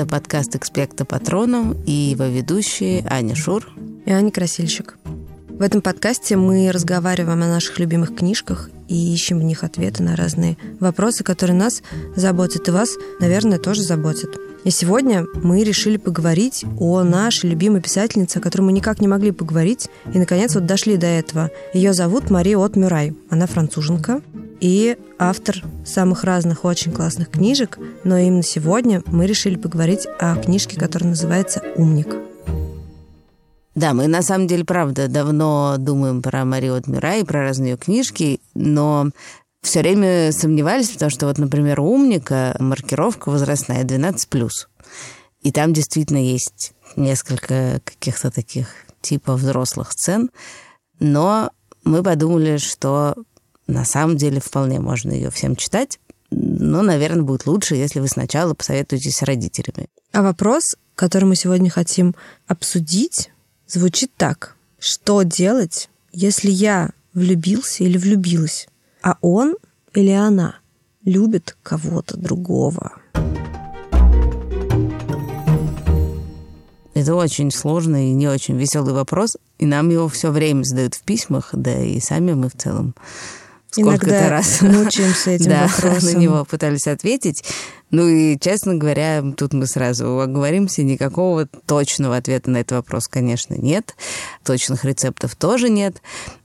Это подкаст «Экспекта Патроном» и его ведущие Аня Шур и Аня Красильщик. В этом подкасте мы разговариваем о наших любимых книжках и ищем в них ответы на разные вопросы, которые нас заботят и вас, наверное, тоже заботят. И сегодня мы решили поговорить о нашей любимой писательнице, о которой мы никак не могли поговорить, и, наконец, вот дошли до этого. Ее зовут Мария От Мюрай. Она француженка и автор самых разных очень классных книжек, но именно сегодня мы решили поговорить о книжке, которая называется «Умник». Да, мы на самом деле, правда, давно думаем про Марию Мира и про разные ее книжки, но все время сомневались, потому что вот, например, у «Умника» маркировка возрастная 12+. И там действительно есть несколько каких-то таких типа взрослых сцен, но мы подумали, что на самом деле вполне можно ее всем читать, но, наверное, будет лучше, если вы сначала посоветуетесь с родителями. А вопрос, который мы сегодня хотим обсудить, звучит так. Что делать, если я влюбился или влюбилась, а он или она любит кого-то другого? Это очень сложный и не очень веселый вопрос, и нам его все время задают в письмах, да и сами мы в целом сколько-то раз мучаемся этим да, вопросом. на него пытались ответить. Ну и, честно говоря, тут мы сразу оговоримся, никакого точного ответа на этот вопрос, конечно, нет. Точных рецептов тоже нет.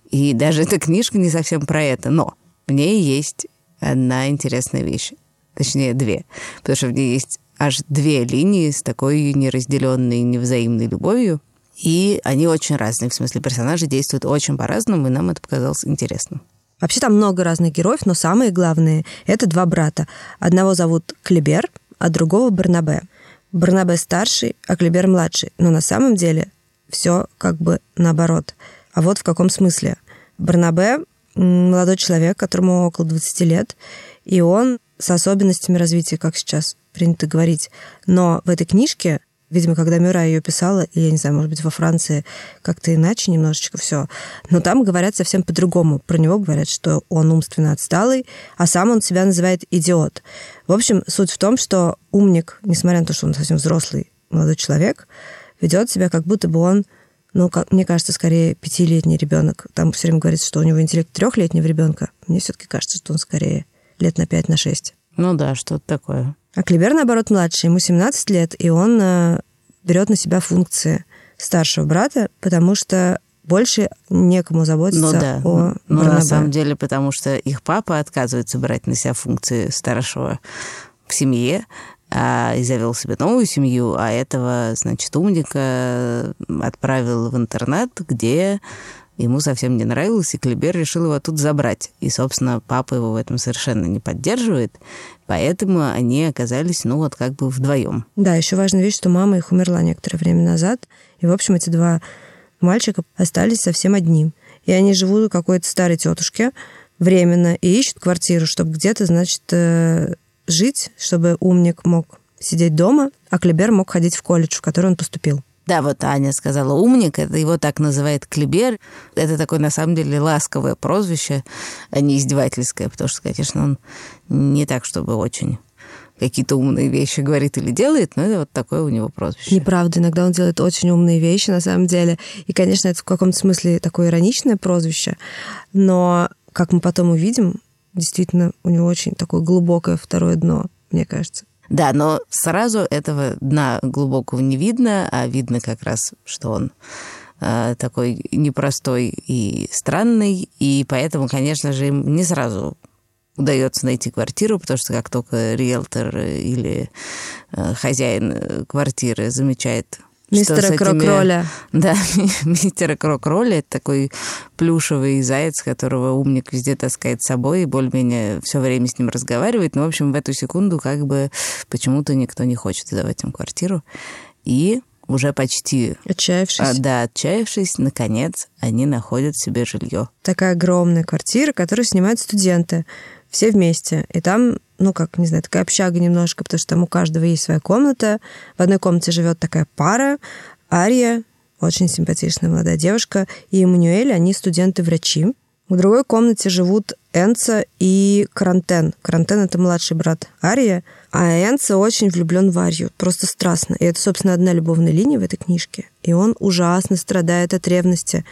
И даже эта книжка не совсем про это. Но в ней есть одна интересная вещь. Точнее, две. Потому что в ней есть аж две линии с такой неразделенной невзаимной любовью. И они очень разные. В смысле, персонажи действуют очень по-разному, и нам это показалось интересным. Вообще там много разных героев, но самые главные — это два брата. Одного зовут Клебер, а другого Барнабе. Барнабе старший, а Клебер младший. Но на самом деле все как бы наоборот. А вот в каком смысле. Барнабе — молодой человек, которому около 20 лет, и он с особенностями развития, как сейчас принято говорить. Но в этой книжке Видимо, когда Мюра ее писала, и я не знаю, может быть, во Франции как-то иначе немножечко все. Но там говорят совсем по-другому. Про него говорят, что он умственно отсталый, а сам он себя называет идиот. В общем, суть в том, что умник, несмотря на то, что он совсем взрослый молодой человек, ведет себя как будто бы он ну, как, мне кажется, скорее пятилетний ребенок. Там все время говорится, что у него интеллект трехлетнего ребенка. Мне все-таки кажется, что он скорее лет на пять, на шесть. Ну да, что-то такое. А Клибер, наоборот, младший, ему 17 лет, и он э, берет на себя функции старшего брата, потому что больше некому заботиться ну, да. о Ну, на самом деле, потому что их папа отказывается брать на себя функции старшего в семье, а, и завел себе новую семью, а этого, значит, умника отправил в интернат, где ему совсем не нравилось, и Клибер решил его тут забрать. И, собственно, папа его в этом совершенно не поддерживает, поэтому они оказались, ну, вот как бы вдвоем. Да, еще важная вещь, что мама их умерла некоторое время назад, и, в общем, эти два мальчика остались совсем одни. И они живут у какой-то старой тетушки временно и ищут квартиру, чтобы где-то, значит, э, жить, чтобы умник мог сидеть дома, а Клибер мог ходить в колледж, в который он поступил. Да, вот Аня сказала умник, это его так называет Клибер. Это такое, на самом деле, ласковое прозвище, а не издевательское, потому что, конечно, он не так, чтобы очень какие-то умные вещи говорит или делает, но это вот такое у него прозвище. Неправда, иногда он делает очень умные вещи, на самом деле. И, конечно, это в каком-то смысле такое ироничное прозвище, но, как мы потом увидим, действительно, у него очень такое глубокое второе дно, мне кажется. Да, но сразу этого дна глубокого не видно, а видно как раз, что он э, такой непростой и странный, и поэтому, конечно же, им не сразу удается найти квартиру, потому что как только риэлтор или э, хозяин квартиры замечает Мистера Крокроля. Да, мистера Крокроля. Это такой плюшевый заяц, которого умник везде таскает с собой и более-менее все время с ним разговаривает. Но, ну, в общем, в эту секунду как бы почему-то никто не хочет сдавать им квартиру. И уже почти... Отчаявшись. А, да, отчаявшись, наконец, они находят себе жилье. Такая огромная квартира, которую снимают студенты все вместе. И там, ну, как, не знаю, такая общага немножко, потому что там у каждого есть своя комната. В одной комнате живет такая пара, Ария, очень симпатичная молодая девушка, и Эммануэль, они студенты-врачи. В другой комнате живут Энца и Карантен. Карантен — это младший брат Ария, а Энца очень влюблен в Арию, просто страстно. И это, собственно, одна любовная линия в этой книжке. И он ужасно страдает от ревности.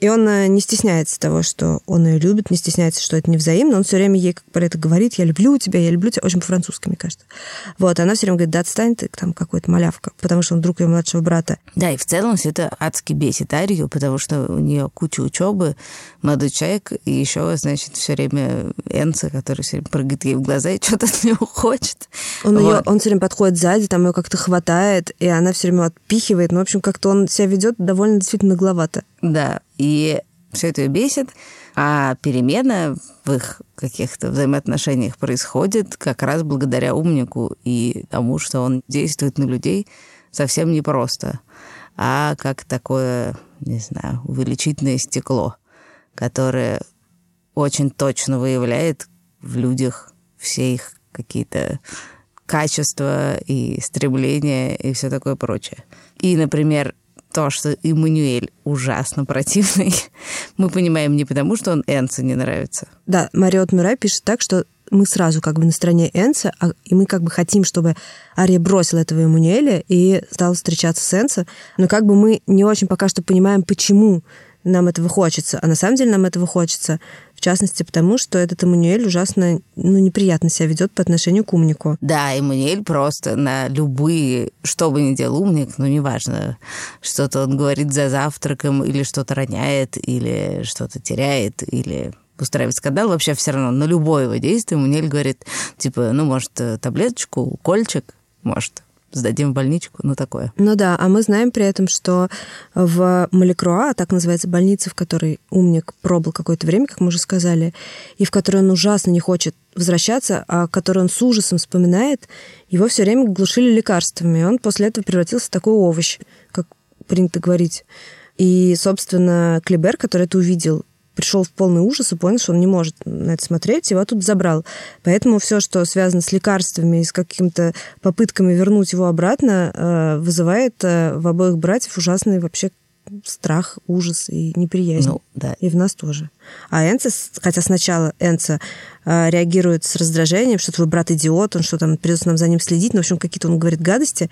И он э, не стесняется того, что он ее любит, не стесняется, что это невзаимно. Он все время ей как про это говорит, я люблю тебя, я люблю тебя. Очень по-французски, мне кажется. Вот, она все время говорит, да отстань ты, там какой-то малявка, потому что он друг ее младшего брата. Да, и в целом все это адски бесит Арию, потому что у нее куча учебы, молодой человек, и еще, значит, все время Энца, который все время прыгает ей в глаза и что-то от нее хочет. Он, вот. ее, он все время подходит сзади, там ее как-то хватает, и она все время отпихивает. Ну, в общем, как-то он себя ведет довольно действительно нагловато. Да, и все это бесит, а перемена в их каких-то взаимоотношениях происходит как раз благодаря умнику и тому, что он действует на людей совсем непросто, а как такое, не знаю, увеличительное стекло, которое очень точно выявляет в людях все их какие-то качества и стремления и все такое прочее. И, например, то, что Эммануэль ужасно противный, мы понимаем не потому, что он Энце не нравится. Да, Мариот Мирай пишет так, что мы сразу как бы на стороне Энса, а, и мы как бы хотим, чтобы Ария бросила этого Эммануэля и стала встречаться с Энса, но как бы мы не очень пока что понимаем, почему нам этого хочется. А на самом деле нам этого хочется, в частности, потому что этот Эммануэль ужасно ну, неприятно себя ведет по отношению к умнику. Да, Эммануэль просто на любые, что бы ни делал умник, ну, неважно, что-то он говорит за завтраком, или что-то роняет, или что-то теряет, или устраивает скандал, вообще все равно на любое его действие Эммануэль говорит, типа, ну, может, таблеточку, укольчик, может, сдадим в больничку, ну такое. Ну да, а мы знаем при этом, что в Маликруа, так называется больница, в которой умник пробыл какое-то время, как мы уже сказали, и в которой он ужасно не хочет возвращаться, а который он с ужасом вспоминает, его все время глушили лекарствами, и он после этого превратился в такой овощ, как принято говорить. И, собственно, Клибер, который это увидел, пришел в полный ужас и понял, что он не может на это смотреть, его тут забрал. Поэтому все, что связано с лекарствами и с какими-то попытками вернуть его обратно, э, вызывает э, в обоих братьев ужасный вообще страх, ужас и неприязнь. Ну, да. И в нас тоже. А Энца, хотя сначала Энца э, реагирует с раздражением, что твой брат идиот, он что там, придется нам за ним следить, ну, в общем, какие-то он говорит гадости,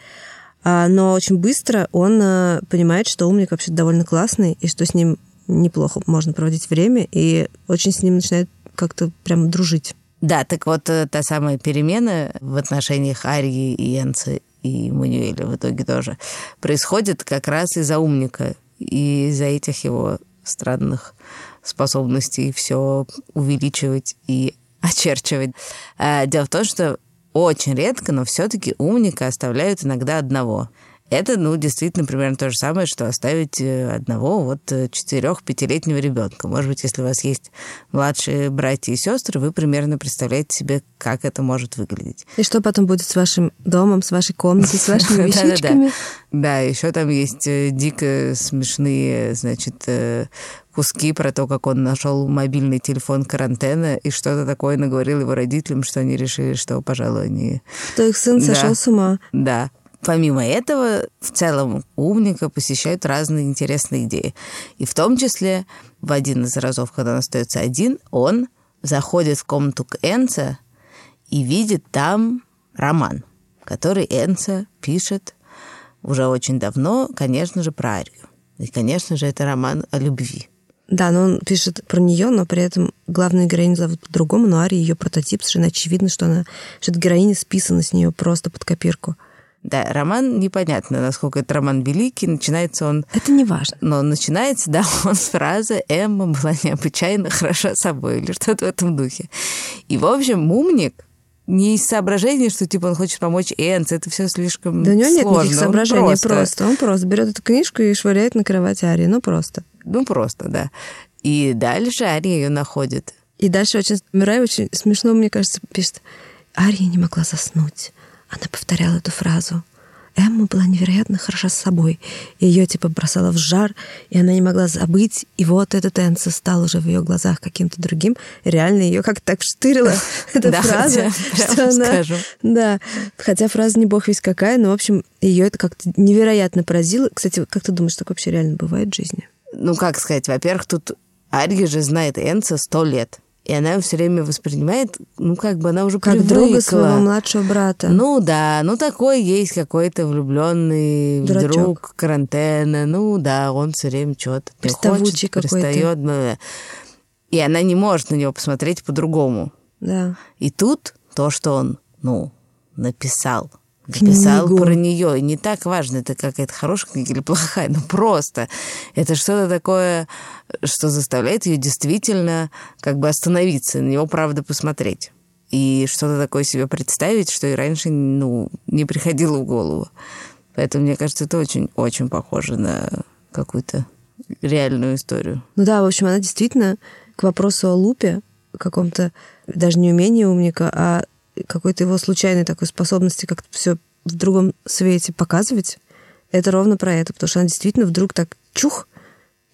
а, но очень быстро он понимает, что умник вообще довольно классный, и что с ним неплохо можно проводить время, и очень с ним начинает как-то прям дружить. Да, так вот э, та самая перемена в отношениях Арии и Энцы и Мануэля в итоге тоже происходит как раз из-за умника и из-за этих его странных способностей все увеличивать и очерчивать. А, дело в том, что очень редко, но все-таки умника оставляют иногда одного. Это, ну, действительно, примерно то же самое, что оставить э, одного вот э, четырех-пятилетнего ребенка. Может быть, если у вас есть младшие братья и сестры, вы примерно представляете себе, как это может выглядеть. И что потом будет с вашим домом, с вашей комнатой, с вашими вещичками? Да, еще там есть э, дико смешные, значит, куски про то, как он нашел мобильный телефон карантена и что-то такое наговорил его родителям, что они решили, что, пожалуй, они... Что их сын да. сошел с ума. Да. Помимо этого, в целом умника посещают разные интересные идеи. И в том числе в один из разов, когда он остается один, он заходит в комнату к Энце и видит там роман, который Энце пишет уже очень давно, конечно же, про Арию. И, конечно же, это роман о любви. Да, но он пишет про нее, но при этом главную героиню зовут по-другому, но Ария ее прототип, совершенно очевидно, что она, что эта героиня списана с нее просто под копирку. Да, роман непонятно, насколько это роман великий. Начинается он... Это не важно. Но начинается, да, он с фразы «Эмма была необычайно хороша собой» или что-то в этом духе. И, в общем, Мумник не из соображений, что типа он хочет помочь Энц, это все слишком Да у него сложно. нет никаких соображений, он просто. просто. Он просто берет эту книжку и швыряет на кровать Арии, ну просто. Ну просто, да. И дальше Ария ее находит. И дальше очень Мирай очень смешно, мне кажется, пишет. Ария не могла заснуть. Она повторяла эту фразу. Эмма была невероятно хороша с собой. Ее типа бросала в жар, и она не могла забыть. И вот этот Энса стал уже в ее глазах каким-то другим. Реально ее как-то так штырила эта фраза, что она... Да, хотя фраза не бог весь какая, но, в общем, ее это как-то невероятно поразило. Кстати, как ты думаешь, так вообще реально бывает в жизни? Ну, как сказать, во-первых, тут Арья же знает Энца сто лет. И она его все время воспринимает, ну, как бы она уже Как привыкла. друга своего младшего брата. Ну да, ну такой есть какой-то влюбленный Дурачок. друг карантена. Ну да, он все время что-то Приставучий хочет, пристает. бла-бла. И она не может на него посмотреть по-другому. Да. И тут то, что он, ну, написал. Написал Книгу. про нее. И не так важно, это какая-то хорошая книга или плохая. Ну просто. Это что-то такое, что заставляет ее действительно как бы остановиться, на него правда посмотреть. И что-то такое себе представить, что и раньше ну, не приходило в голову. Поэтому, мне кажется, это очень-очень похоже на какую-то реальную историю. Ну да, в общем, она действительно к вопросу о лупе, каком-то даже не умении умника, а какой-то его случайной такой способности как-то все в другом свете показывать, это ровно про это, потому что она действительно вдруг так чух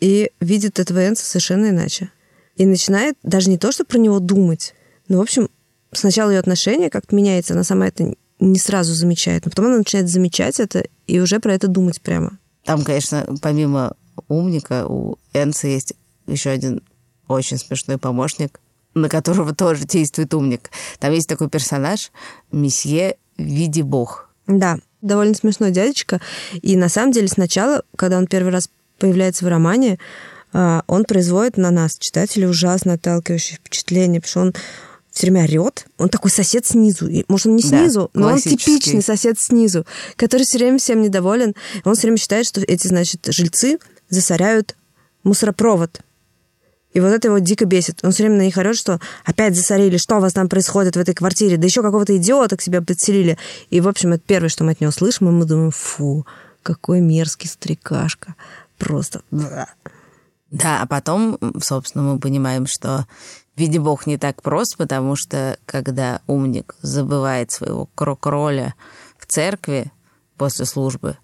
и видит этого Энса совершенно иначе. И начинает даже не то, что про него думать, но, в общем, сначала ее отношение как-то меняется, она сама это не сразу замечает, но потом она начинает замечать это и уже про это думать прямо. Там, конечно, помимо умника, у Энса есть еще один очень смешной помощник, на которого тоже действует умник. Там есть такой персонаж, месье Види Бог. Да, довольно смешной дядечка. И на самом деле сначала, когда он первый раз появляется в романе, а, он производит на нас, читателей, ужасно отталкивающее впечатление, потому что он все время орет. Он такой сосед снизу. И, Может, он не Да, снизу, но он типичный сосед снизу, который все время всем недоволен. Он все время считает, что эти, значит, жильцы засоряют мусоропровод. И вот это его дико бесит. Он все время на них орет, что опять засорили, что у вас там происходит в этой квартире, да еще какого-то идиота к себе подселили. И, в общем, это первое, что мы от него слышим, и мы думаем, фу, какой мерзкий старикашка. Просто. Да, а потом, собственно, мы понимаем, что Види Бог не так прост, потому что когда умник забывает своего крокроля в церкви после службы,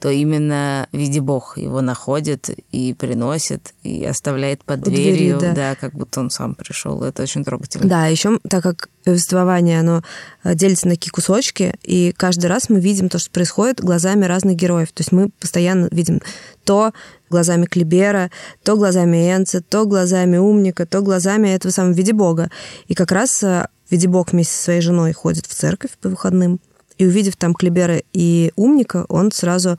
то именно Види Бог его находит и приносит, и оставляет под У двери, дверью, да. да, как будто он сам пришел. Это очень трогательно. Да, еще так как повествование, оно э, делится на такие кусочки, и каждый раз мы видим то, что происходит глазами разных героев. То есть мы постоянно видим то глазами Клибера, то глазами Энца, то глазами Умника, то глазами этого самого Видибога. И как раз э, Видибог вместе со своей женой ходит в церковь по выходным, и увидев там Клибера и Умника, он сразу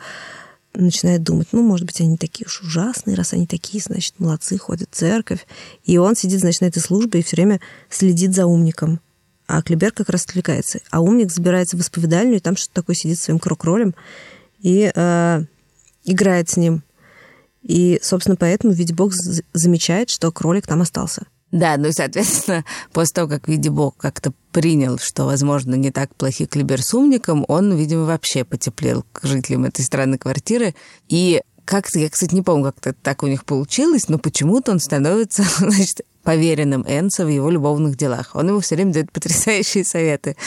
начинает думать, ну, может быть, они такие уж ужасные, раз они такие, значит, молодцы, ходят в церковь. И он сидит, значит, на этой службе и все время следит за умником. А Клибер как раз отвлекается. А умник забирается в исповедальню, и там что-то такое сидит своим крок-ролем и э, играет с ним. И, собственно, поэтому ведь Бог замечает, что кролик там остался. Да, ну и, соответственно, после того, как Види Бог как-то принял, что, возможно, не так плохи Клибер с умником, он, видимо, вообще потеплел к жителям этой странной квартиры. И как-то, я, кстати, не помню, как это так у них получилось, но почему-то он становится, значит, поверенным Энса в его любовных делах. Он ему все время дает потрясающие советы.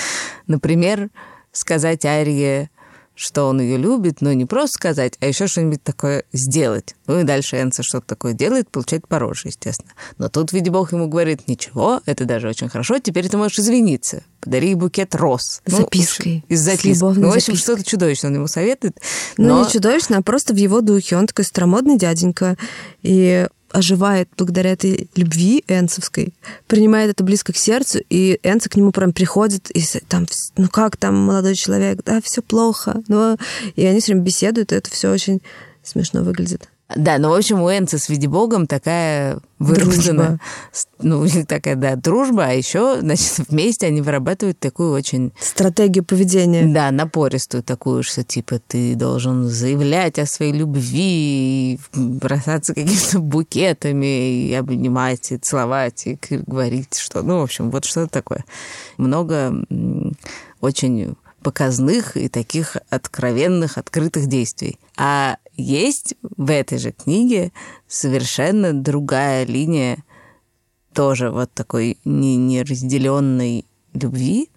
Например, сказать Арье, что он ее любит, но не просто сказать, а еще что-нибудь такое сделать. Ну и дальше Энса что-то такое делает, получает по роже, естественно. Но тут, видимо, Бог ему говорит, ничего, это даже очень хорошо, теперь ты можешь извиниться. Подари ей букет роз. Ну, запиской. общем, Из записки. Ну, в общем, запиской. что-то чудовищное он ему советует. Ну, но... не чудовищно, а просто в его духе. Он такой старомодный дяденька и оживает благодаря этой любви энцевской, принимает это близко к сердцу, и Энца к нему прям приходит, и с- там, ну как там, молодой человек, да, все плохо. Ну, и они все время беседуют, и это все очень смешно выглядит. Да, ну, в общем, у Энца с Видибогом такая выработана... Дружба. Ну, у них такая, да, дружба, а еще, значит, вместе они вырабатывают такую очень Стратегию поведения. Да, напористую такую, что типа ты должен заявлять о своей любви, и бросаться какими-то букетами, и обнимать, и целовать, и говорить, что... Ну, в общем, вот что-то такое. Много очень показных и таких откровенных, открытых действий. А есть в этой же книге совершенно другая линия тоже вот такой не- неразделенной любви,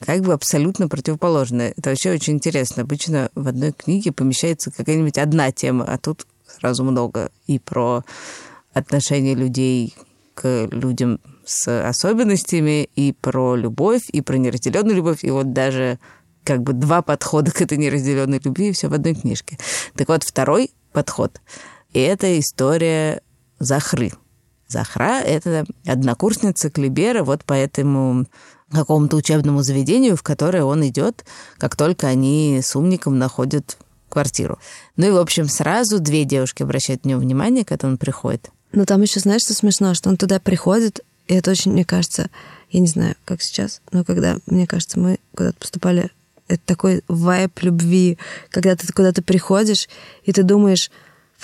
как бы абсолютно противоположное. Это вообще очень интересно. Обычно в одной книге помещается какая-нибудь одна тема, а тут сразу много. И про отношения людей к людям с особенностями, и про любовь, и про неразделенную любовь, и вот даже как бы два подхода к этой неразделенной любви, и все в одной книжке. Так вот, второй подход – это история Захры. Захра — это однокурсница Клибера вот по этому какому-то учебному заведению, в которое он идет, как только они с умником находят квартиру. Ну и, в общем, сразу две девушки обращают на него внимание, когда он приходит. Ну там еще, знаешь, что смешно, что он туда приходит, и это очень, мне кажется, я не знаю, как сейчас, но когда, мне кажется, мы куда-то поступали, это такой вайб любви, когда ты куда-то приходишь, и ты думаешь,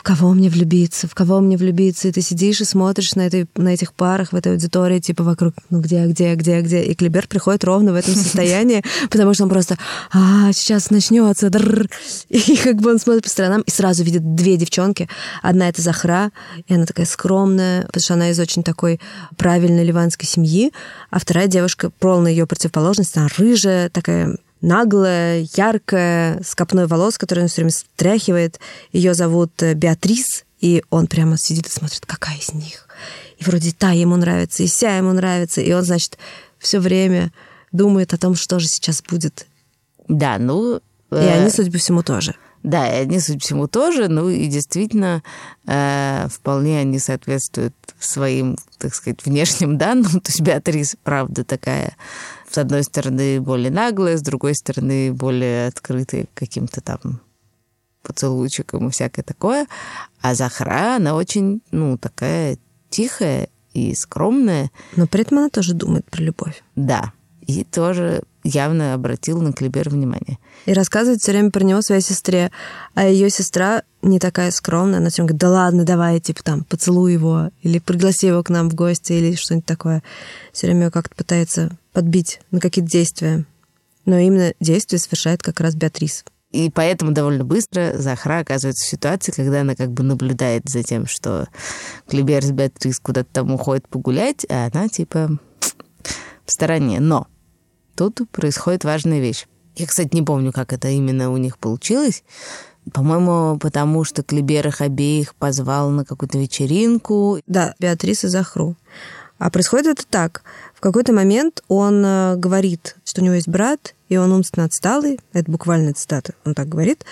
в кого мне влюбиться, в кого мне влюбиться, и ты сидишь и смотришь на, этой, на этих парах в этой аудитории, типа вокруг, ну где, где, где, где, и Клибер приходит ровно в этом состоянии, потому что он просто, а, сейчас начнется, и как бы он смотрит по сторонам и сразу видит две девчонки, одна это Захра, и она такая скромная, потому что она из очень такой правильной ливанской семьи, а вторая девушка, полная ее противоположность, она рыжая, такая наглая, яркая, с копной волос, которую он все время стряхивает. Ее зовут э, Беатрис, и он прямо сидит и смотрит, какая из них. И вроде та ему нравится, и вся ему нравится, и он, значит, все время думает о том, что же сейчас будет. Да, ну... Э... И они, судя по всему, тоже. Да, и они, судя по всему, тоже, ну и действительно, э, вполне они соответствуют своим, так сказать, внешним данным. То есть Беатрис, правда, такая с одной стороны, более наглые, с другой стороны, более открытые каким-то там поцелуйчиком и всякое такое. А Захра, она очень, ну, такая тихая и скромная. Но при этом она тоже думает про любовь. Да. И тоже явно обратил на Клибер внимание. И рассказывает все время про него своей сестре. А ее сестра не такая скромная, она все говорит, да ладно, давай, типа там, поцелуй его, или пригласи его к нам в гости, или что-нибудь такое. Все время как-то пытается подбить на какие-то действия. Но именно действие совершает как раз Беатрис. И поэтому довольно быстро Захра оказывается в ситуации, когда она как бы наблюдает за тем, что Клибер с Беатрис куда-то там уходит погулять, а она типа в стороне. Но тут происходит важная вещь. Я, кстати, не помню, как это именно у них получилось. По-моему, потому что Клибер их обеих позвал на какую-то вечеринку. Да, Беатрис и Захру. А происходит это так. В какой-то момент он э, говорит, что у него есть брат, и он умственно отсталый. Это буквально цитата, он так говорит.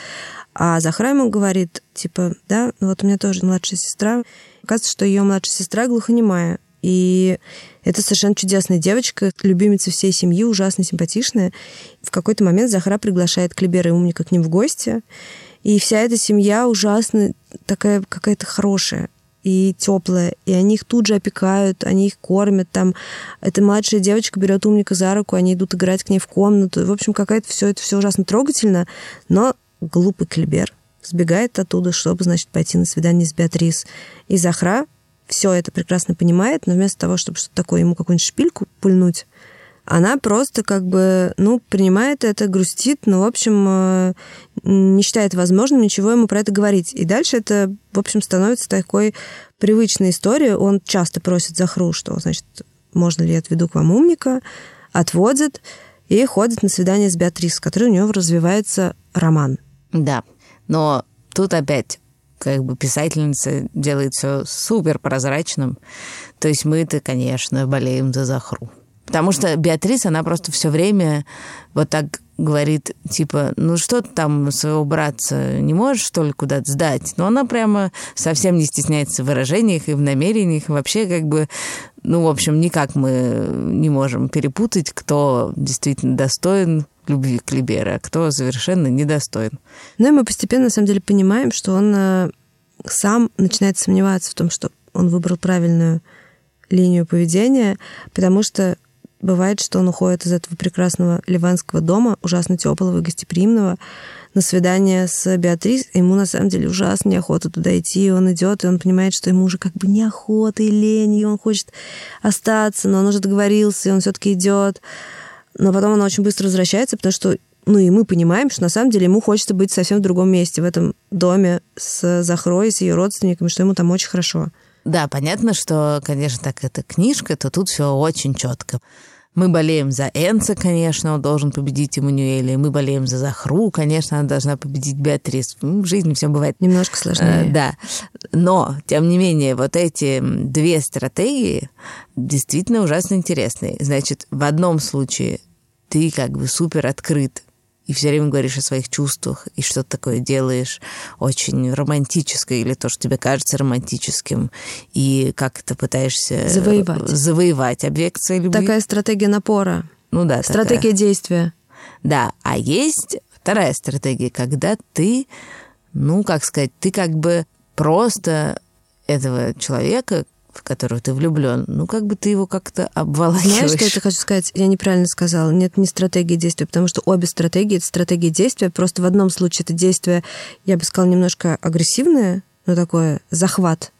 А Захра ему говорит, типа, да, ну вот у меня тоже младшая сестра. Оказывается, что ее младшая сестра глухонемая. И это совершенно чудесная девочка, любимица всей семьи, ужасно симпатичная. В какой-то момент Захара приглашает Клибера и Умника к ним в гости. И вся эта семья ужасно такая какая-то хорошая и теплая, и они их тут же опекают, они их кормят, там эта младшая девочка берет умника за руку, они идут играть к ней в комнату, в общем, какая-то все это все ужасно трогательно, но глупый Клибер сбегает оттуда, чтобы, значит, пойти на свидание с Беатрис. И Захра все это прекрасно понимает, но вместо того, чтобы что-то такое ему какую-нибудь шпильку пульнуть, она просто как бы, ну, принимает это, грустит, но, в общем, э, не считает возможным ничего ему про это говорить. И дальше это, в общем, становится такой привычной историей. Он часто просит Захру, что, значит, можно ли я отведу к вам умника, отводит и ходит на свидание с Беатрис, с которой у него развивается роман. Да, но тут опять как бы писательница делает все супер прозрачным. То есть мы-то, конечно, болеем за Захру. Потому что Беатрис, она просто все время вот так говорит, типа, ну что ты там своего братца не можешь, что ли, куда-то сдать? Но она прямо совсем не стесняется в выражениях и в намерениях. И вообще, как бы, ну, в общем, никак мы не можем перепутать, кто действительно достоин любви к Либере, а кто совершенно недостоин. Ну и мы постепенно, на самом деле, понимаем, что он э, сам начинает сомневаться в том, что он выбрал правильную линию поведения, потому что Бывает, что он уходит из этого прекрасного ливанского дома, ужасно теплого и гостеприимного, на свидание с Беатрис. Ему на самом деле ужасно неохота туда идти. И он идет, и он понимает, что ему уже как бы неохота и лень, и он хочет остаться, но он уже договорился, и он все-таки идет. Но потом он очень быстро возвращается, потому что ну и мы понимаем, что на самом деле ему хочется быть совсем в другом месте, в этом доме с Захрой, с ее родственниками, что ему там очень хорошо. Да, понятно, что, конечно, так это книжка, то тут все очень четко. Мы болеем за Энца, конечно, он должен победить Эммануэля. Мы болеем за Захру, конечно, она должна победить Беатрис. В жизни все бывает... Немножко сложнее. Э, да. Но, тем не менее, вот эти две стратегии действительно ужасно интересные. Значит, в одном случае ты как бы супер открыт и все время говоришь о своих чувствах, и что-то такое делаешь очень романтическое, или то, что тебе кажется романтическим, и как ты пытаешься... Завоевать. Завоевать объект своей любви. Такая стратегия напора. Ну да. Стратегия такая. действия. Да, а есть вторая стратегия, когда ты, ну, как сказать, ты как бы просто этого человека, в которого ты влюблен, ну, как бы ты его как-то обволакиваешь. Знаешь, что я хочу сказать? Я неправильно сказала. Нет, не стратегии действия, потому что обе стратегии — это стратегии действия. Просто в одном случае это действие, я бы сказала, немножко агрессивное, ну, такое захват.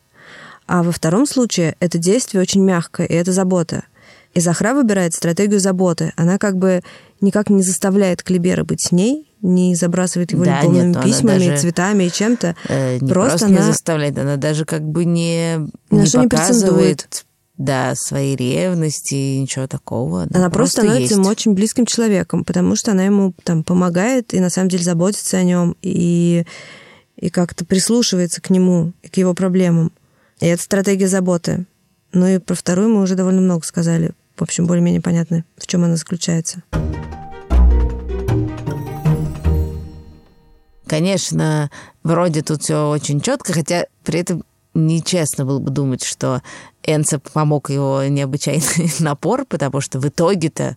А во втором случае это действие очень мягкое, и это забота. И Захра выбирает стратегию заботы. Она как бы никак не заставляет Клибера быть с ней, не забрасывает его Да, любовными нет, письмами, она даже, цветами и чем-то. Э, не Просто просто, не она- заставляет, она даже как бы не, не что не показывает да, свои ревности и ничего такого. Она просто становится есть. ему очень близким человеком, потому что она ему там помогает и на самом деле заботится о нем и, и как-то прислушивается к нему и к его проблемам. И это стратегия заботы. Ну и про вторую мы уже довольно много сказали. В общем, более-менее понятно, в чем она заключается. Конечно, вроде тут все очень четко, хотя при этом нечестно было бы думать, что Энце помог его необычайный напор, потому что в итоге-то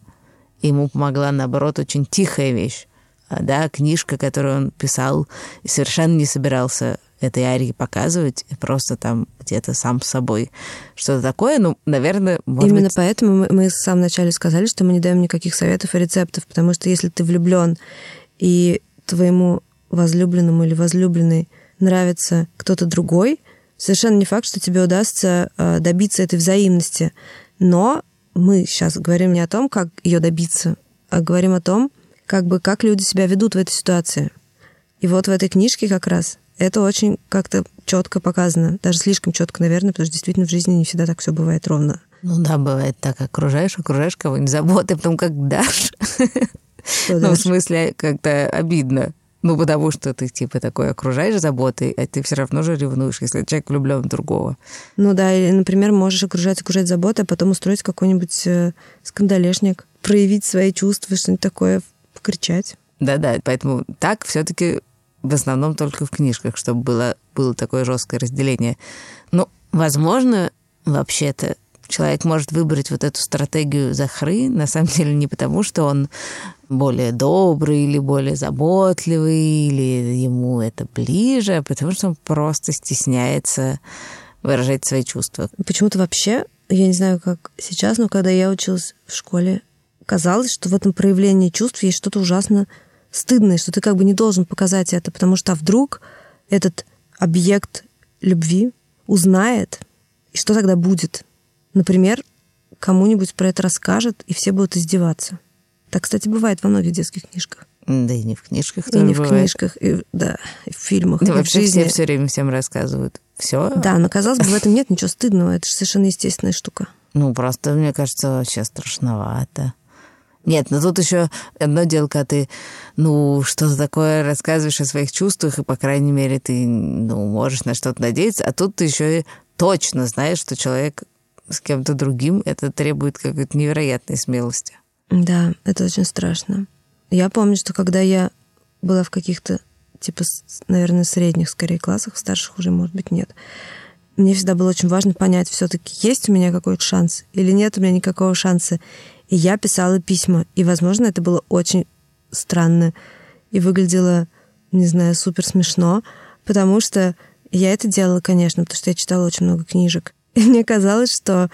ему помогла, наоборот, очень тихая вещь. А, Да, книжка, которую он писал, и совершенно не собирался этой Арии показывать, и просто там где-то сам с собой что-то такое. Ну, наверное, может Именно быть, поэтому мы, мы в самом начале сказали, что мы не даем никаких советов и рецептов, потому что если ты влюблен и твоему возлюбленному или возлюбленной нравится кто-то другой, совершенно не факт, что тебе удастся э, добиться этой взаимности. Но мы сейчас говорим не о том, как ее добиться, а говорим о том, как бы как люди себя ведут в этой ситуации. И вот в этой книжке как раз это очень как-то четко показано, даже слишком четко, наверное, потому что действительно в жизни не всегда так все бывает ровно. ну да, бывает так, окружаешь, окружаешь кого-нибудь заботой, потом как дашь. Ну, в смысле, как-то обидно. Ну, потому что ты, типа, такой окружаешь заботой, а ты все равно же ревнуешь, если человек влюблен в другого. Ну да, или, например, можешь окружать, окружать заботой, а потом устроить какой-нибудь э, скандалешник, проявить свои чувства, что-нибудь такое, покричать. Да-да, поэтому так все-таки в основном только в книжках, чтобы было, было такое жесткое разделение. Ну, возможно, вообще-то человек может выбрать вот эту стратегию Захры, на самом деле не потому, что он более добрый или более заботливый, или ему это ближе, а потому что он просто стесняется выражать свои чувства. Почему-то вообще, я не знаю, как сейчас, но когда я училась в школе, казалось, что в этом проявлении чувств есть что-то ужасно стыдное, что ты как бы не должен показать это, потому что а вдруг этот объект любви узнает, и что тогда будет? Например, кому-нибудь про это расскажет, и все будут издеваться. Так, кстати, бывает во многих детских книжках. Да и не в книжках И тоже не в бывает. книжках, и, да, и в фильмах, Да и в вообще жизни. все все время всем рассказывают. Все? Да, но казалось бы, в этом нет ничего стыдного. Это же совершенно естественная штука. Ну, просто, мне кажется, вообще страшновато. Нет, но тут еще одно дело, когда ты, ну, что-то такое рассказываешь о своих чувствах, и, по крайней мере, ты, ну, можешь на что-то надеяться, а тут ты еще и точно знаешь, что человек с кем-то другим, это требует какой-то невероятной смелости. Да, это очень страшно. Я помню, что когда я была в каких-то, типа, наверное, средних, скорее, классах, в старших уже, может быть, нет, мне всегда было очень важно понять, все-таки есть у меня какой-то шанс или нет у меня никакого шанса. И я писала письма. И, возможно, это было очень странно и выглядело, не знаю, супер смешно, потому что я это делала, конечно, потому что я читала очень много книжек. И мне казалось, что,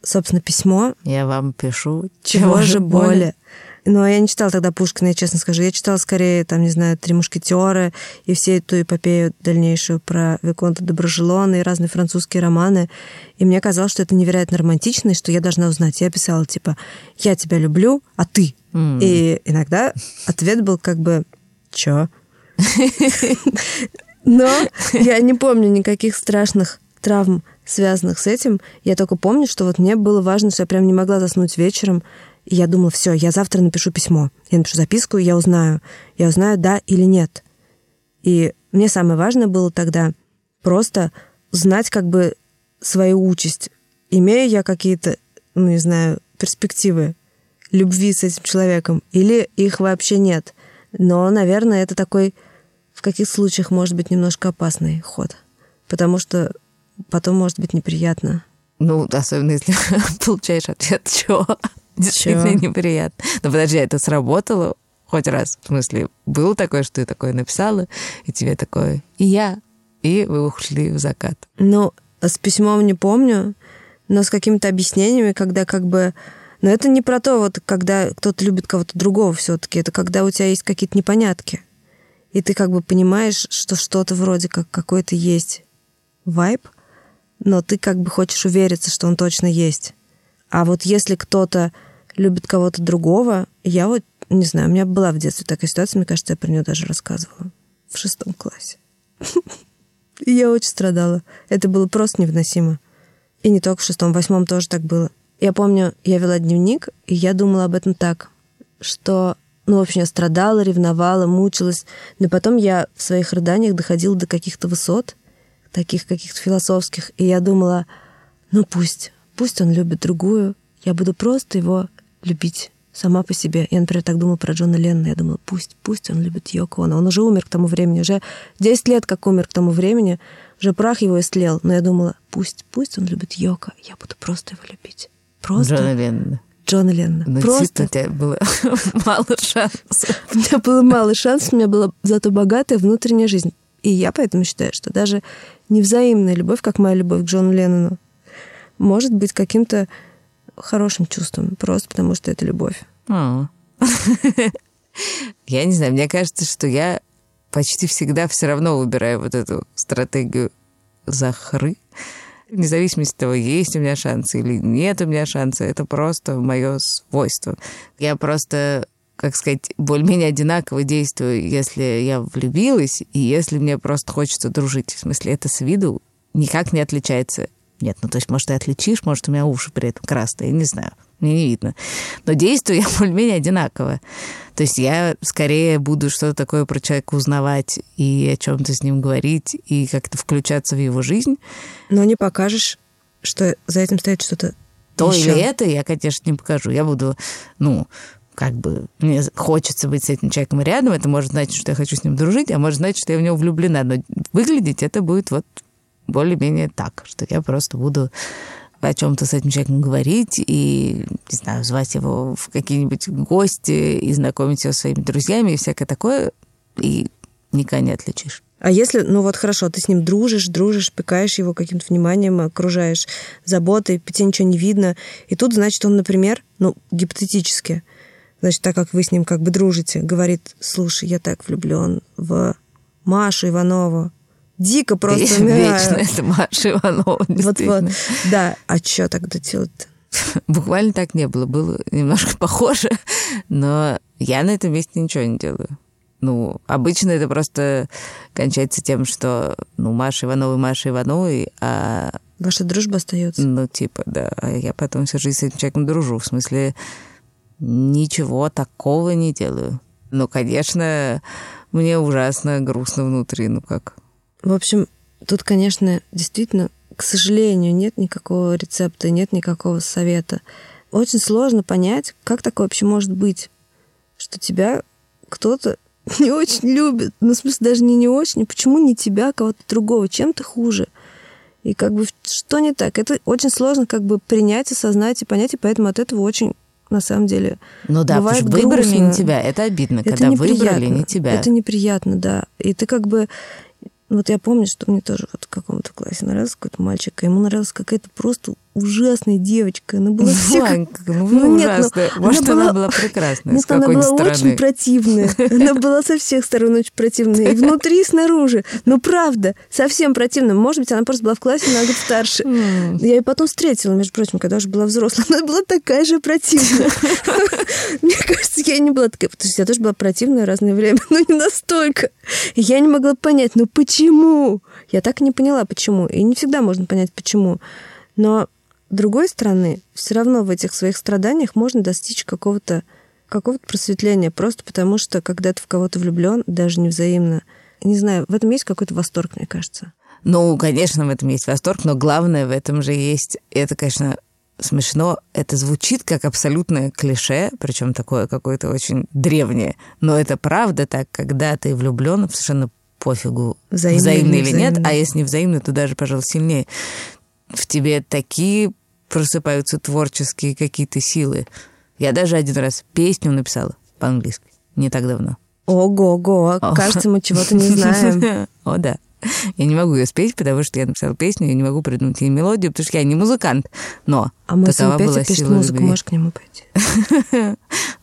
собственно, письмо Я вам пишу, чего же более. Но я не читала тогда Пушкина, я честно скажу. Я читала скорее, там, не знаю, «Три мушкетера» и все эту эпопею дальнейшую про Виконта Доброжелона и разные французские романы. И мне казалось, что это невероятно романтично, и что я должна узнать. Я писала, типа, «Я тебя люблю, а ты?» М. И иногда ответ был как бы «Чё?» Но я не помню никаких страшных травм, связанных с этим. Я только помню, что вот мне было важно, что я прям не могла заснуть вечером. И я думала, все, я завтра напишу письмо. Я напишу записку, и я узнаю. Я узнаю, да или нет. И мне самое важное было тогда просто знать как бы свою участь. Имею я какие-то, ну, не знаю, перспективы любви с этим человеком, или их вообще нет. Но, наверное, это такой в каких случаях может быть немножко опасный ход. Потому что потом может быть неприятно. Ну, особенно если получаешь ответ, чё? Действительно неприятно. Но подожди, это сработало хоть раз? В смысле, было такое, что ты такое написала, и тебе такое, и я, и вы ушли в закат? Ну, с письмом не помню, но с какими-то объяснениями, когда как бы... Но это не про то, вот, когда кто-то любит кого-то другого все таки это когда у тебя есть какие-то непонятки. И ты как бы понимаешь, что что-то вроде как какой-то есть вайб, но ты как бы хочешь увериться, что он точно есть. А вот если кто-то любит кого-то другого, я вот, не знаю, у меня была в детстве такая ситуация, мне кажется, я про нее даже рассказывала в шестом классе. Я очень страдала. Это было просто невыносимо. И не только в шестом, в восьмом тоже так было. Я помню, я вела дневник, и я думала об этом так, что, ну, в общем, я страдала, ревновала, мучилась, но потом я в своих рыданиях доходила до каких-то высот, таких каких-то философских, и я думала, ну пусть, пусть он любит другую, я буду просто его любить сама по себе. Я, например, так думала про Джона Леннона. Я думала, пусть, пусть он любит Йоко Оно. Он уже умер к тому времени. Уже 10 лет, как умер к тому времени. Уже прах его истлел. Но я думала, пусть, пусть он любит Йоко. Я буду просто его любить. Просто. Джона Леннона. Джона Леннона. Ну, просто. у тебя было мало шансов. У меня было мало шансов, у меня была зато богатая внутренняя жизнь. И я поэтому считаю, что даже невзаимная любовь, как моя любовь к Джону Леннону, может быть каким-то хорошим чувством, просто потому что это любовь. А. Я не знаю, мне кажется, что я почти всегда все равно выбираю вот эту стратегию захры. Вне зависимости от того, есть у меня шансы или нет у меня шанса, это просто мое свойство. Я просто, как сказать, более-менее одинаково действую, если я влюбилась, и если мне просто хочется дружить. В смысле, это с виду никак не отличается нет, ну то есть, может, ты отличишь, может, у меня уши при этом красные, я не знаю, мне не видно. Но действую я более-менее одинаково. То есть я скорее буду что-то такое про человека узнавать и о чем-то с ним говорить, и как-то включаться в его жизнь. Но не покажешь, что за этим стоит что-то То еще. или это я, конечно, не покажу. Я буду, ну, как бы мне хочется быть с этим человеком рядом, это может значить, что я хочу с ним дружить, а может значить, что я в него влюблена. Но выглядеть это будет вот более-менее так, что я просто буду о чем-то с этим человеком говорить и, не знаю, звать его в какие-нибудь гости и знакомить его с своими друзьями и всякое такое, и никогда не отличишь. А если, ну вот хорошо, ты с ним дружишь, дружишь, пикаешь его каким-то вниманием, окружаешь заботой, тебе ничего не видно, и тут, значит, он, например, ну, гипотетически, значит, так как вы с ним как бы дружите, говорит, слушай, я так влюблен в Машу Иванову, дико просто умираю. Вечно это Маша Иванова, Вот-вот, да. А что тогда делать-то? Буквально так не было. Было немножко похоже, но я на этом месте ничего не делаю. Ну, обычно это просто кончается тем, что, ну, Маша Иванова Маша Ивановой, а... Ваша дружба остается? Ну, типа, да. А я потом всю жизнь с этим человеком дружу. В смысле, ничего такого не делаю. Ну, конечно, мне ужасно грустно внутри, ну как. В общем, тут, конечно, действительно, к сожалению, нет никакого рецепта, нет никакого совета. Очень сложно понять, как такое вообще может быть, что тебя кто-то не очень любит. Ну, в смысле, даже не не очень. Почему не тебя, а кого-то другого? Чем ты хуже? И как бы что не так? Это очень сложно как бы принять, осознать и понять, и поэтому от этого очень на самом деле. Ну да, бывает потому что выбрали грустно. не тебя. Это обидно, Это когда выбрали неприятно. не тебя. Это неприятно, да. И ты как бы... Вот я помню, что мне тоже вот в каком-то классе нравился какой-то мальчик, а ему нравилась какая-то просто ужасная девочка. Она была все как- Ванька, ну вы Ну, нет, ну, ужасная. она Может, она была- была прекрасная Нет, с она была какой-нибудь очень стороны. противная. Она была со всех сторон очень противная. И внутри, и снаружи. Ну, правда, совсем противная. Может быть, она просто была в классе на год старше. Я ее потом встретила, между прочим, когда уже была взрослая. Она была такая же противная. Мне кажется, я не была такая, потому что я тоже была противная в разное время, но не настолько. Я не могла понять, ну почему? Я так и не поняла, почему. И не всегда можно понять, почему. Но другой стороны, все равно в этих своих страданиях можно достичь какого-то какого-то просветления, просто потому что, когда ты в кого-то влюблен, даже невзаимно, не знаю, в этом есть какой-то восторг, мне кажется. Ну, конечно, в этом есть восторг, но главное в этом же есть, это, конечно, смешно. Это звучит как абсолютное клише, причем такое какое-то очень древнее. Но это правда так, когда ты влюблен, совершенно пофигу, взаимный, взаимный или нет, а если не взаимный, то даже, пожалуй, сильнее. В тебе такие просыпаются творческие какие-то силы. Я даже один раз песню написала по-английски, не так давно. Ого-го, кажется, мы чего-то не знаем. О, да. Я не могу ее спеть, потому что я написала песню, я не могу придумать ей мелодию, потому что я не музыкант. Но а мой сын Петя пишет музыку, любви. можешь к нему пойти?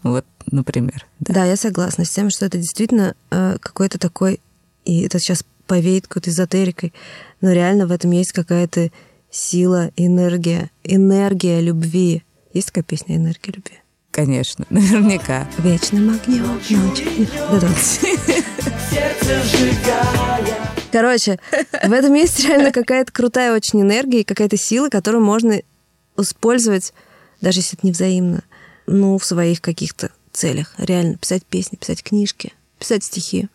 Вот, например. Да. да, я согласна с тем, что это действительно э, какой-то такой, и это сейчас повеет какой-то эзотерикой, но реально в этом есть какая-то сила, энергия, энергия любви. Есть такая песня «Энергия любви»? Конечно, наверняка. Вечным огнем ночью. Да-да. Короче, в этом есть реально какая-то крутая очень энергия и какая-то сила, которую можно использовать, даже если это не взаимно, ну, в своих каких-то целях. Реально, писать песни, писать книжки, писать стихи.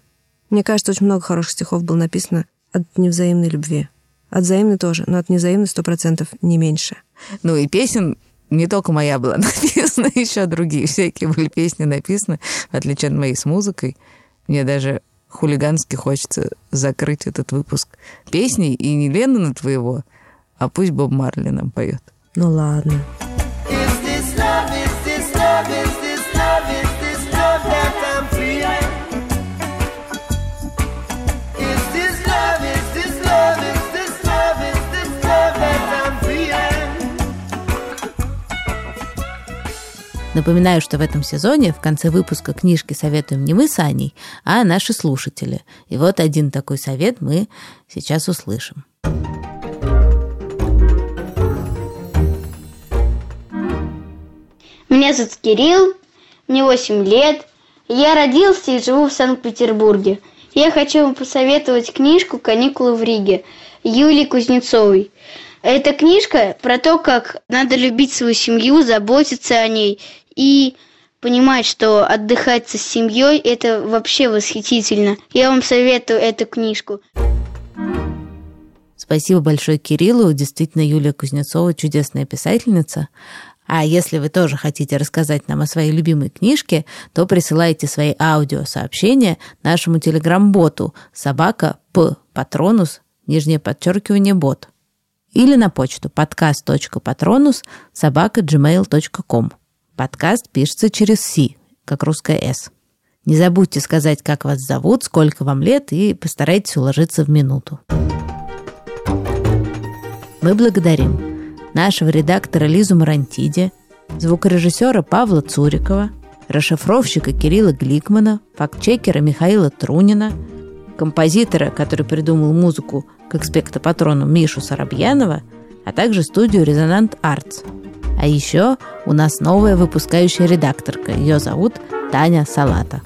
Мне кажется, очень много хороших стихов было написано от невзаимной любви. От взаимной тоже, но от невзаимной сто процентов не меньше. Ну и песен не только моя была написана, еще другие всякие были песни написаны, в отличие от моей с музыкой. Мне даже хулигански хочется закрыть этот выпуск песней и не Леннона твоего, а пусть Боб Марли нам поет. Ну ладно. Напоминаю, что в этом сезоне в конце выпуска книжки советуем не мы с Аней, а наши слушатели. И вот один такой совет мы сейчас услышим. Меня зовут Кирилл, мне 8 лет. Я родился и живу в Санкт-Петербурге. Я хочу вам посоветовать книжку «Каникулы в Риге» Юлии Кузнецовой. Эта книжка про то, как надо любить свою семью, заботиться о ней и понимать, что отдыхать с семьей – это вообще восхитительно. Я вам советую эту книжку. Спасибо большое Кириллу. Действительно, Юлия Кузнецова чудесная писательница. А если вы тоже хотите рассказать нам о своей любимой книжке, то присылайте свои аудиосообщения нашему телеграм-боту собака п патронус нижнее подчеркивание бот или на почту подкаст.патронус. Подкаст пишется через «Си», как русская «С». Не забудьте сказать, как вас зовут, сколько вам лет, и постарайтесь уложиться в минуту. Мы благодарим нашего редактора Лизу Марантиди, звукорежиссера Павла Цурикова, расшифровщика Кирилла Гликмана, фактчекера Михаила Трунина, композитора, который придумал музыку к экспекто-патрону Мишу Соробьянова, а также студию «Резонант Артс». А еще у нас новая выпускающая редакторка. Ее зовут Таня Салата.